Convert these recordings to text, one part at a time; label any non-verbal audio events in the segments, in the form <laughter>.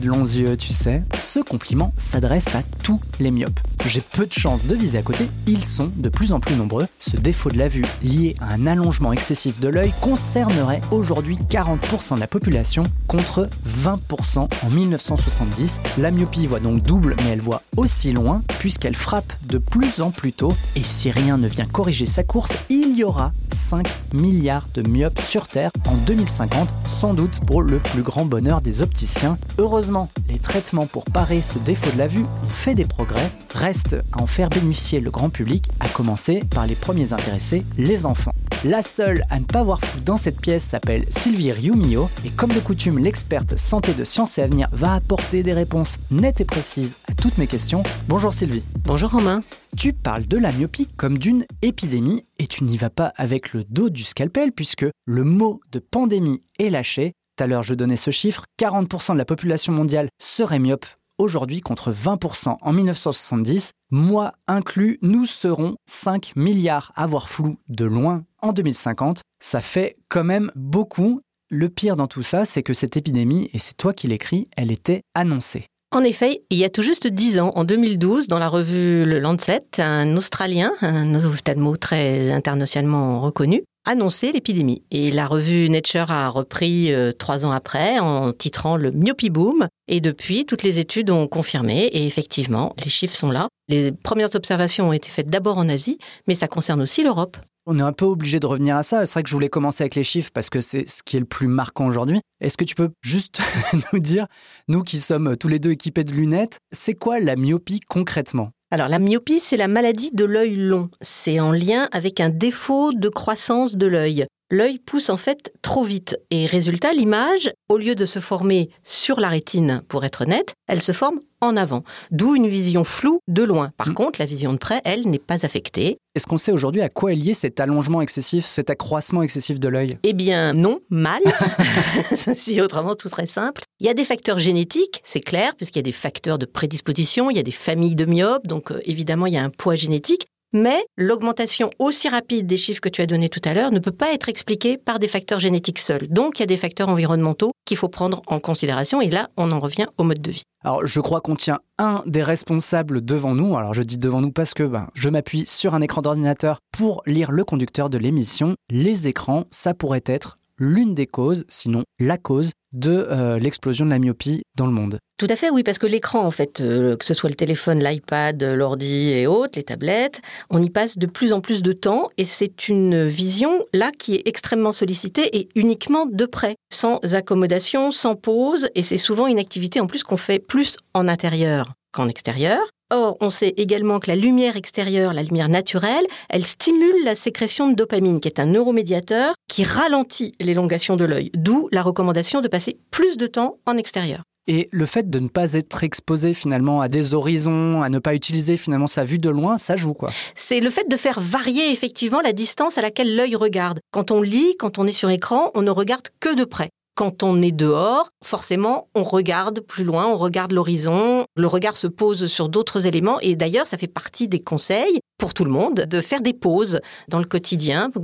De longs yeux, tu sais. Ce compliment s'adresse à tous les myopes. J'ai peu de chance de viser à côté, ils sont de plus en plus nombreux. Ce défaut de la vue lié à un allongement excessif de l'œil concernerait aujourd'hui 40% de la population contre 20% en 1970. La myopie voit donc double, mais elle voit aussi loin puisqu'elle frappe de plus en plus tôt. Et si rien ne vient corriger sa course, il y aura 5 milliards de myopes sur Terre en 2050, sans doute pour le plus grand bonheur des opticiens. Heureusement, les traitements pour parer ce défaut de la vue ont fait des progrès. Reste à en faire bénéficier le grand public, à commencer par les premiers intéressés, les enfants. La seule à ne pas voir flou dans cette pièce s'appelle Sylvie Riumio et comme de coutume, l'experte santé de Sciences et Avenir va apporter des réponses nettes et précises à toutes mes questions. Bonjour Sylvie. Bonjour Romain. Tu parles de la myopie comme d'une épidémie et tu n'y vas pas avec le dos du scalpel puisque le mot de pandémie est lâché. Tout à l'heure, je donnais ce chiffre 40% de la population mondiale serait myope aujourd'hui contre 20% en 1970. Moi inclus, nous serons 5 milliards à voir flou de loin en 2050. Ça fait quand même beaucoup. Le pire dans tout ça, c'est que cette épidémie, et c'est toi qui l'écris, elle était annoncée. En effet, il y a tout juste 10 ans, en 2012, dans la revue Le Lancet, un Australien, un ophtalmo très internationalement reconnu, annonçait l'épidémie. Et la revue Nature a repris euh, trois ans après en titrant le myopie boom. Et depuis, toutes les études ont confirmé. Et effectivement, les chiffres sont là. Les premières observations ont été faites d'abord en Asie, mais ça concerne aussi l'Europe. On est un peu obligé de revenir à ça. C'est vrai que je voulais commencer avec les chiffres parce que c'est ce qui est le plus marquant aujourd'hui. Est-ce que tu peux juste <laughs> nous dire, nous qui sommes tous les deux équipés de lunettes, c'est quoi la myopie concrètement? Alors la myopie, c'est la maladie de l'œil long. C'est en lien avec un défaut de croissance de l'œil. L'œil pousse en fait trop vite et résultat, l'image, au lieu de se former sur la rétine pour être nette, elle se forme en avant, d'où une vision floue de loin. Par mm. contre, la vision de près, elle, n'est pas affectée. Est-ce qu'on sait aujourd'hui à quoi est lié cet allongement excessif, cet accroissement excessif de l'œil? Eh bien non, mal. <laughs> si autrement tout serait simple. Il y a des facteurs génétiques, c'est clair, puisqu'il y a des facteurs de prédisposition, il y a des familles de myopes, donc euh, évidemment il y a un poids génétique. Mais l'augmentation aussi rapide des chiffres que tu as donnés tout à l'heure ne peut pas être expliquée par des facteurs génétiques seuls. Donc il y a des facteurs environnementaux qu'il faut prendre en considération et là on en revient au mode de vie. Alors je crois qu'on tient un des responsables devant nous. Alors je dis devant nous parce que ben, je m'appuie sur un écran d'ordinateur pour lire le conducteur de l'émission. Les écrans, ça pourrait être l'une des causes, sinon la cause, de euh, l'explosion de la myopie dans le monde. Tout à fait, oui, parce que l'écran, en fait, euh, que ce soit le téléphone, l'iPad, l'ordi et autres, les tablettes, on y passe de plus en plus de temps et c'est une vision là qui est extrêmement sollicitée et uniquement de près, sans accommodation, sans pause, et c'est souvent une activité en plus qu'on fait plus en intérieur qu'en extérieur. Or, on sait également que la lumière extérieure, la lumière naturelle, elle stimule la sécrétion de dopamine, qui est un neuromédiateur qui ralentit l'élongation de l'œil, d'où la recommandation de passer plus de temps en extérieur. Et le fait de ne pas être exposé finalement à des horizons, à ne pas utiliser finalement sa vue de loin, ça joue quoi C'est le fait de faire varier effectivement la distance à laquelle l'œil regarde. Quand on lit, quand on est sur écran, on ne regarde que de près. Quand on est dehors, forcément, on regarde plus loin, on regarde l'horizon, le regard se pose sur d'autres éléments et d'ailleurs, ça fait partie des conseils pour tout le monde de faire des pauses dans le quotidien. On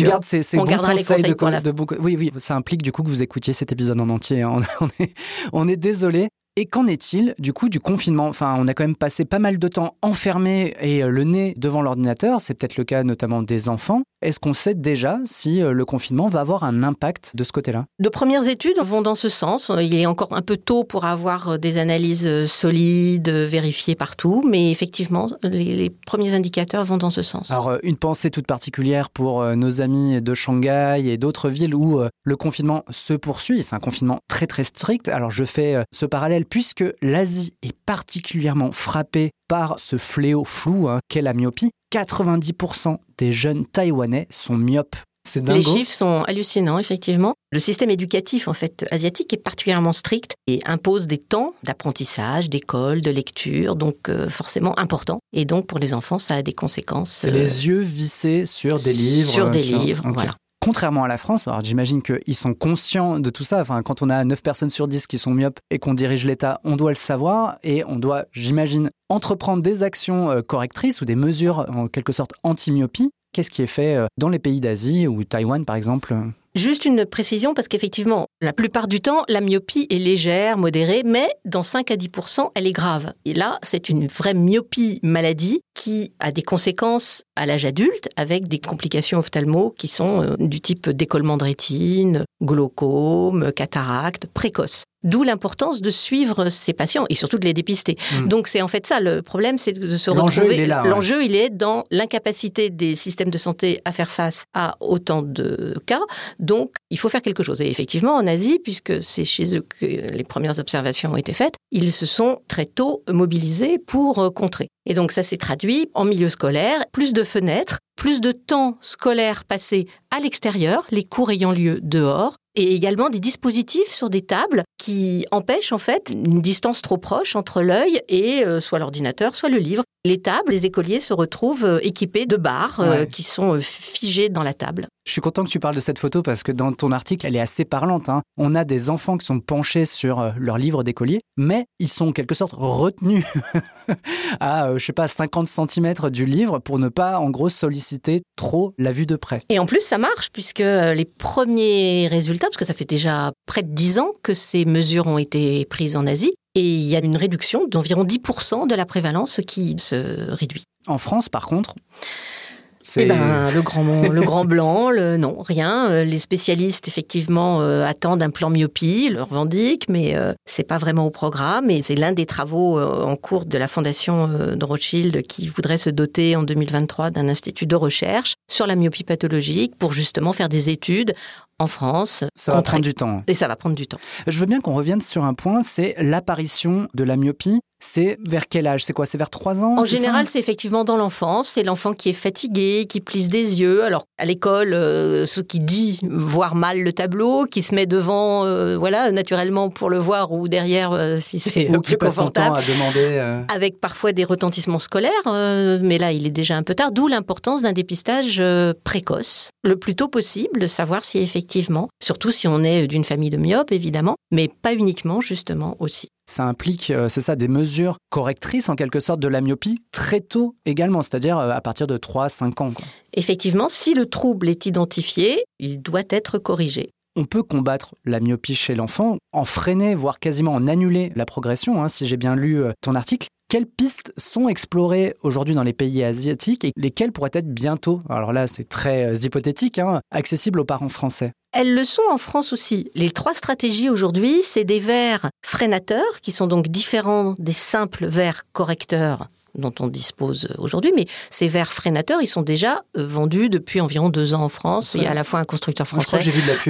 garde ces, bons conseils, de, Oui, oui, ça implique du coup que vous écoutiez cet épisode en entier. Hein. <laughs> On, est, on est désolé. Et qu'en est-il du coup du confinement? Enfin, on a quand même passé pas mal de temps enfermé et euh, le nez devant l'ordinateur, c'est peut-être le cas notamment des enfants. Est-ce qu'on sait déjà si euh, le confinement va avoir un impact de ce côté-là? De premières études vont dans ce sens. Il est encore un peu tôt pour avoir euh, des analyses solides, vérifiées partout, mais effectivement, les, premiers indicateurs vont dans ce sens. Alors, une pensée toute particulière pour nos amis de Shanghai et d'autres villes où le confinement se poursuit. C'est un confinement très très strict. Alors, je fais ce parallèle puisque l'Asie est particulièrement frappée par ce fléau flou hein, qu'est la myopie. 90% des jeunes Taïwanais sont myopes. Les chiffres sont hallucinants, effectivement. Le système éducatif, en fait, asiatique est particulièrement strict et impose des temps d'apprentissage, d'école, de lecture, donc euh, forcément important. Et donc, pour les enfants, ça a des conséquences. C'est les euh, yeux vissés sur des livres. Sur des livres, voilà. Contrairement à la France, alors j'imagine qu'ils sont conscients de tout ça. Enfin, quand on a 9 personnes sur 10 qui sont myopes et qu'on dirige l'État, on doit le savoir et on doit, j'imagine, entreprendre des actions euh, correctrices ou des mesures en quelque sorte anti-myopie. Qu'est-ce qui est fait euh, dans les pays d'Asie ou Taïwan par exemple? Juste une précision, parce qu'effectivement, la plupart du temps, la myopie est légère, modérée, mais dans 5 à 10% elle est grave. Et là, c'est une vraie myopie maladie qui a des conséquences à l'âge adulte, avec des complications ophtalmo qui sont euh, du type décollement de rétine, glaucome, cataracte, précoce. D'où l'importance de suivre ces patients et surtout de les dépister. Hmm. Donc c'est en fait ça le problème, c'est de se retrouver. L'enjeu, il est dans l'incapacité des systèmes de santé à faire face à autant de cas. Donc il faut faire quelque chose. Et effectivement, en Asie, puisque c'est chez eux que les premières observations ont été faites, ils se sont très tôt mobilisés pour euh, contrer. Et donc ça s'est traduit en milieu scolaire, plus de fenêtres, plus de temps scolaire passé à l'extérieur, les cours ayant lieu dehors, et également des dispositifs sur des tables qui empêchent en fait une distance trop proche entre l'œil et euh, soit l'ordinateur, soit le livre. Les tables, les écoliers se retrouvent euh, équipés de barres euh, qui sont figées dans la table. Je suis content que tu parles de cette photo parce que dans ton article, elle est assez parlante. Hein. On a des enfants qui sont penchés sur leur livre d'écolier, mais ils sont en quelque sorte retenus <laughs> à, je sais pas, 50 cm du livre pour ne pas, en gros, solliciter trop la vue de près. Et en plus, ça marche puisque les premiers résultats, parce que ça fait déjà près de 10 ans que ces mesures ont été prises en Asie, et il y a une réduction d'environ 10% de la prévalence qui se réduit. En France, par contre eh ben, le grand, blanc, non, rien. Euh, les spécialistes, effectivement, euh, attendent un plan myopie, le revendiquent, mais euh, c'est pas vraiment au programme. Et c'est l'un des travaux en cours de la fondation de Rothschild qui voudrait se doter en 2023 d'un institut de recherche sur la myopie pathologique pour justement faire des études en France. Ça va prendre du temps. Et ça va prendre du temps. Je veux bien qu'on revienne sur un point, c'est l'apparition de la myopie c'est vers quel âge? C'est quoi? C'est vers 3 ans En général, c'est effectivement dans l'enfance. C'est l'enfant qui est fatigué, qui plisse des yeux. Alors, à l'école, euh, ce qui dit voir mal le tableau, qui se met devant, euh, voilà, naturellement pour le voir ou derrière euh, si c'est ou qui passe son temps à demander. Avec parfois des retentissements scolaires, mais là, il est déjà un peu tard. D'où l'importance d'un dépistage précoce, le plus tôt possible, savoir si effectivement, surtout si on est d'une famille de myopes, évidemment, mais pas uniquement, justement aussi ça implique, euh, c'est ça, des mesures correctrices en quelque sorte de la myopie très tôt également, c'est-à-dire euh, à partir de 3-5 ans. Effectivement, si le trouble est identifié, il doit être corrigé. On peut combattre la myopie chez l'enfant, en freiner, voire quasiment en annuler la progression, hein, si j'ai bien lu euh, ton article. Quelles pistes sont explorées aujourd'hui dans les pays asiatiques et lesquelles pourraient être bientôt, alors là c'est très hypothétique, hein, accessibles aux parents français? Elles le sont en France aussi. Les trois stratégies aujourd'hui, c'est des verres freinateurs, qui sont donc différents des simples verres correcteurs dont on dispose aujourd'hui, mais ces verres freinateurs, ils sont déjà euh, vendus depuis environ deux ans en France. Il y a à la fois un constructeur français,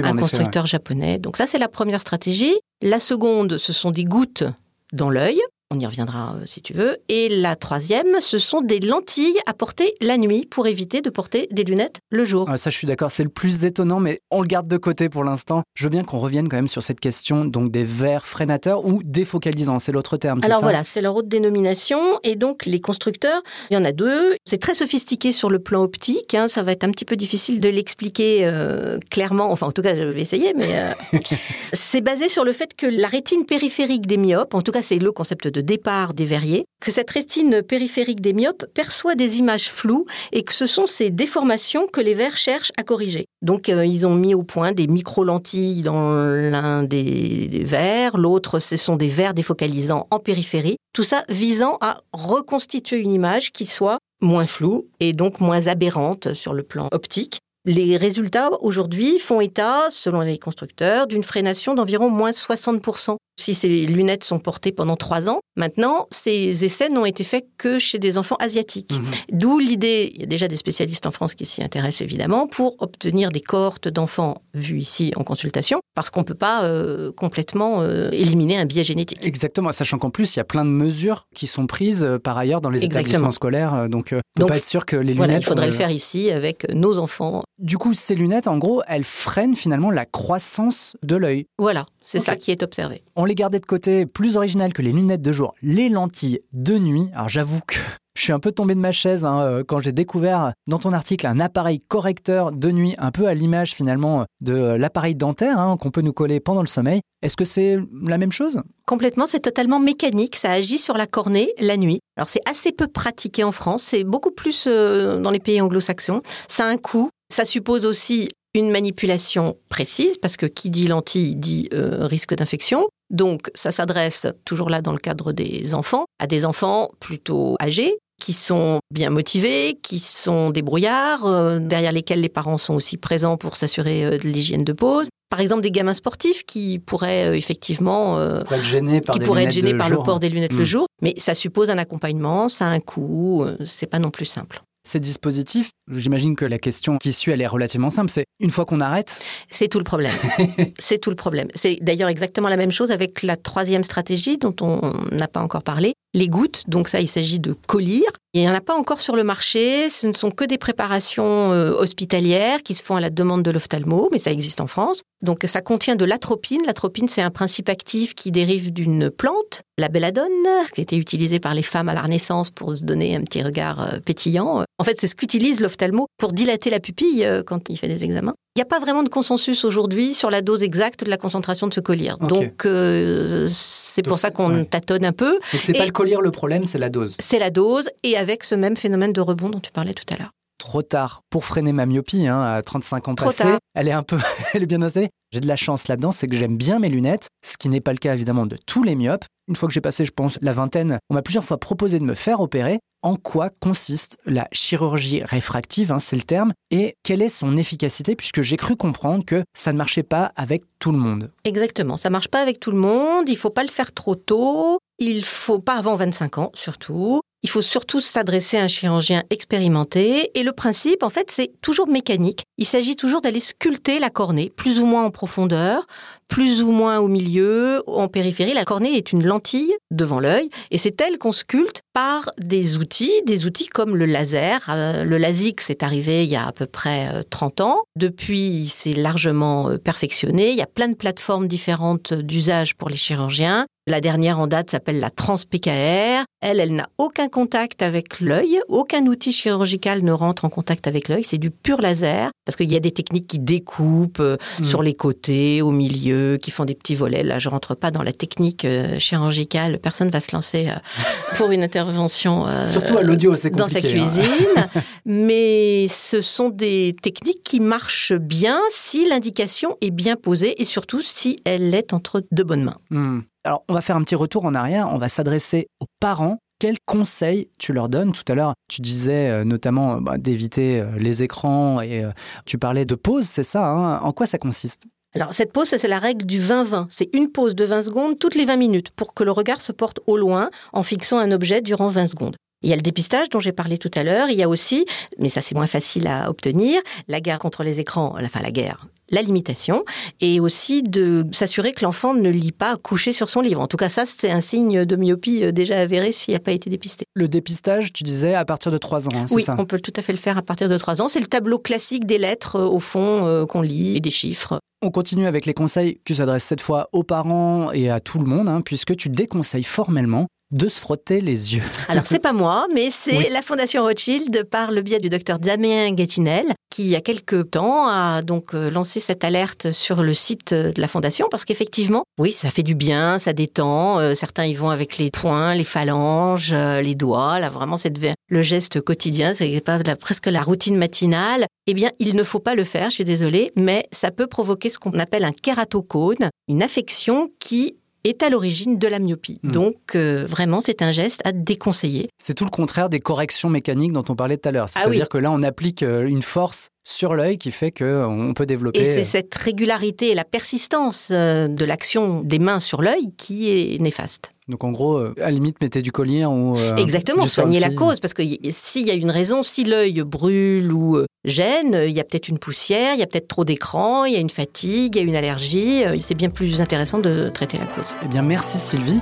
un constructeur japonais. Donc ça, c'est la première stratégie. La seconde, ce sont des gouttes dans l'œil. On y reviendra euh, si tu veux. Et la troisième, ce sont des lentilles à porter la nuit pour éviter de porter des lunettes le jour. ça, je suis d'accord, c'est le plus étonnant, mais on le garde de côté pour l'instant. Je veux bien qu'on revienne quand même sur cette question donc des verres freinateurs ou défocalisants, c'est l'autre terme. Alors voilà, c'est leur autre dénomination. Et donc les constructeurs, il y en a deux. C'est très sophistiqué sur le plan optique. Hein. ça va être un petit peu difficile de l'expliquer euh, clairement. Enfin, en tout cas, je vais essayer, mais euh, <laughs> c'est basé sur le fait que la rétine périphérique des myopes, en tout cas, c'est le concept de départ des verriers, que cette rétine périphérique des myopes perçoit des images floues et que ce sont ces déformations que les verres cherchent à corriger. Donc euh, ils ont mis au point des micro-lentilles dans l'un des, des verres, l'autre ce sont des verres défocalisants en périphérie, tout ça visant à reconstituer une image qui soit moins floue et donc moins aberrante sur le plan optique. Les résultats aujourd'hui font état, selon les constructeurs, d'une freination d'environ moins 60% si ces lunettes sont portées pendant trois ans. Maintenant, ces essais n'ont été faits que chez des enfants asiatiques. Mhm. D'où l'idée, il y a déjà des spécialistes en France qui s'y intéressent évidemment, pour obtenir des cohortes d'enfants vus ici en consultation, parce qu'on ne peut pas euh, complètement euh, éliminer un biais génétique. Exactement, sachant qu'en plus, il y a plein de mesures qui sont prises euh, par ailleurs dans les Exactement. établissements scolaires. Donc, on peut Donc, pas être sûr que les lunettes. Voilà, il faudrait le faire ici avec nos enfants. Du coup, ces lunettes, en gros, elles freinent finalement la croissance de l'œil. Voilà, c'est ça qui est observé. On les gardait de côté, plus original que les lunettes de jour, les lentilles de nuit. Alors j'avoue que je suis un peu tombé de ma chaise hein, euh, quand j'ai découvert dans ton article un appareil correcteur de nuit, un peu à l'image finalement de euh, l'appareil dentaire hein, qu'on peut nous coller pendant le sommeil. Est-ce que c'est la même chose? Complètement, c'est totalement mécanique, ça agit sur la cornée la nuit. Alors c'est assez peu pratiqué en France, c'est beaucoup plus euh, dans les pays anglo-saxons. Ça a un coût, ça suppose aussi une manipulation précise, parce que qui dit lentille dit euh, risque d'infection. Donc ça s'adresse, toujours là dans le cadre des enfants, à des enfants plutôt âgés qui sont bien motivés, qui sont débrouillards, euh, derrière lesquels les parents sont aussi présents pour s'assurer euh, de l'hygiène de pose. Par exemple, des gamins sportifs qui pourraient euh, effectivement être gêné par qui pourraient être gênés par le port des lunettes le jour, mais ça suppose un accompagnement, ça a un coût, c'est pas non plus simple. Ces dispositifs, j'imagine que la question qui suit, elle est relativement simple. C'est une fois qu'on arrête, C'est tout le problème. <laughs> c'est tout le problème. C'est d'ailleurs exactement la même chose avec la troisième stratégie dont on n'a pas encore parlé, les gouttes. Donc ça, il s'agit de collyre. Il n'y en a pas encore sur le marché. Ce ne sont que des préparations euh, hospitalières qui se font à la demande de l'ophtalmo, mais ça existe en France. Donc ça contient de l'atropine. L'atropine, c'est un principe actif qui dérive d'une plante, la belladone, qui été utilisée par les femmes à la Renaissance pour se donner un petit regard euh, pétillant. En fait, c'est ce qu'utilise l'ophtalmo pour dilater la pupille euh, quand il fait des examens. Il n'y a pas vraiment de consensus aujourd'hui sur la dose exacte de la concentration de ce collyre. Ok. Donc, euh, c'est pour ça qu'on ouais. tâtonne un peu. donc c'est pas le collier le problème, c'est la dose. C'est la dose et avec ce même phénomène de rebond dont tu parlais tout à l'heure. Trop tard pour freiner ma myopie hein, à 35 ans Trop passés. tard. Elle est un peu, <laughs> elle est bien installée. J'ai de la chance là-dedans, c'est que j'aime bien mes lunettes, ce qui n'est pas le cas évidemment de tous les myopes. Une fois que j'ai passé, je pense, la vingtaine, on m'a plusieurs fois proposé de me faire opérer. En quoi consiste la chirurgie réfractive, hein, c'est le terme, et quelle est son efficacité, puisque j'ai cru comprendre que ça ne marchait pas avec tout le monde? Exactement, ça marche pas avec tout le monde, il faut pas le faire trop tôt, il faut pas avant 25 ans surtout. Il faut surtout s'adresser à un chirurgien expérimenté et le principe en fait c'est toujours mécanique. Il s'agit toujours d'aller sculpter la cornée plus ou moins en profondeur, plus ou moins au milieu, en périphérie. La cornée est une lentille devant l'œil et c'est elle qu'on sculpte par des outils, des outils comme le laser. Euh, Le LASIK c'est arrivé il y a à peu près euh, 30 ans. Depuis, c'est largement euh, perfectionné. Il y a plein de plateformes différentes d'usage pour les chirurgiens. La dernière en date s'appelle la trans-PKR. Elle, elle n'a aucun contact avec l'œil. Aucun outil chirurgical ne rentre en contact avec l'œil. C'est du pur laser. Parce qu'il y a des techniques qui découpent euh, Mm. sur les côtés, au milieu, qui font des petits volets. Là, je rentre pas dans la technique euh, chirurgicale. Personne va se lancer euh, <laughs> pour une intervention. Surtout à l'audio, c'est dans sa hein. cuisine. <laughs> Mais ce sont des techniques qui marchent bien si l'indication est bien posée et surtout si elle est entre de bonnes mains. Hmm. Alors, on va faire un petit retour en arrière. On va s'adresser aux parents. Quels conseils tu leur donnes Tout à l'heure, tu disais euh, notamment euh, bah, d'éviter euh, les écrans et tu parlais de pause, c'est ça hein? En quoi ça consiste? Alors, cette pause, c'est la règle du 20-20. C'est une pause de 20 secondes toutes les 20 minutes pour que le regard se porte au loin en fixant un objet durant 20 secondes. Il y a le dépistage dont j'ai parlé tout à l'heure. Il y a aussi, mais ça c'est moins facile à obtenir, la guerre contre les écrans, enfin la guerre, la limitation, et aussi de s'assurer que l'enfant ne lit pas couché sur son livre. En tout cas, ça c'est un signe de myopie euh, déjà avéré s'il n'a pas été dépisté. Le dépistage, tu disais à partir de 3 ans, hein, c'est Oui, ça on peut tout à fait le faire à partir de 3 ans. C'est le tableau classique des lettres euh, au fond euh, qu'on lit et des chiffres. On continue avec les conseils qui s'adressent cette fois aux parents et à tout le monde, hein, puisque tu déconseilles formellement de se frotter les yeux. Alors c'est pas moi, mais c'est la Fondation Rothschild par le biais du docteur Damien Guettinel qui il y a quelques temps a donc euh, lancé cette alerte sur le site de la Fondation parce qu'effectivement, oui, ça fait du bien, ça détend. Euh, certains y vont avec les poings, les phalanges, euh, les doigts. Là, vraiment, c'est le geste quotidien, c'est presque la routine matinale. Eh bien, il ne faut pas le faire. Je suis désolée, mais ça peut provoquer ce qu'on appelle un kératocone, une affection qui est à l'origine de la myopie. Hmm. Donc euh, vraiment, c'est un geste à déconseiller. C'est tout le contraire des corrections mécaniques dont on parlait tout à l'heure. Ah C'est-à-dire que là, on applique euh, une force sur l'œil qui fait qu'on euh, peut développer... Et c'est cette régularité et la persistance de l'action des mains sur l'œil qui est néfaste. Donc en gros, à la limite, mettez du collier ou... Exactement, soignez la cause, parce que s'il y a une raison, si l'œil brûle ou gêne, il y a peut-être une poussière, il y a peut-être trop d'écran, il y a une fatigue, il y a une allergie. Euh, c'est bien plus intéressant de traiter la cause. Eh bien, merci Sylvie.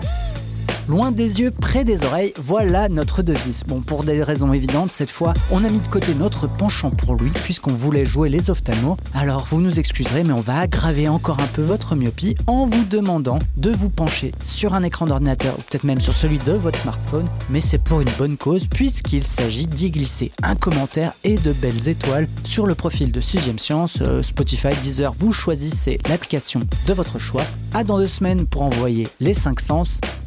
Loin des yeux, près des oreilles, voilà notre devise. Bon, pour des raisons évidentes, cette fois, on a mis de côté notre penchant pour lui, puisqu'on voulait jouer les ophtalmos. Alors, vous nous excuserez, mais on va aggraver encore un peu votre myopie en vous demandant de vous pencher sur un écran d'ordinateur, ou peut-être même sur celui de votre smartphone, mais c'est pour une bonne cause, puisqu'il s'agit d'y glisser un commentaire et de belles étoiles sur le profil de 6 Science, euh, Spotify, Deezer, vous choisissez l'application de votre choix. À dans deux semaines pour envoyer les 5 sens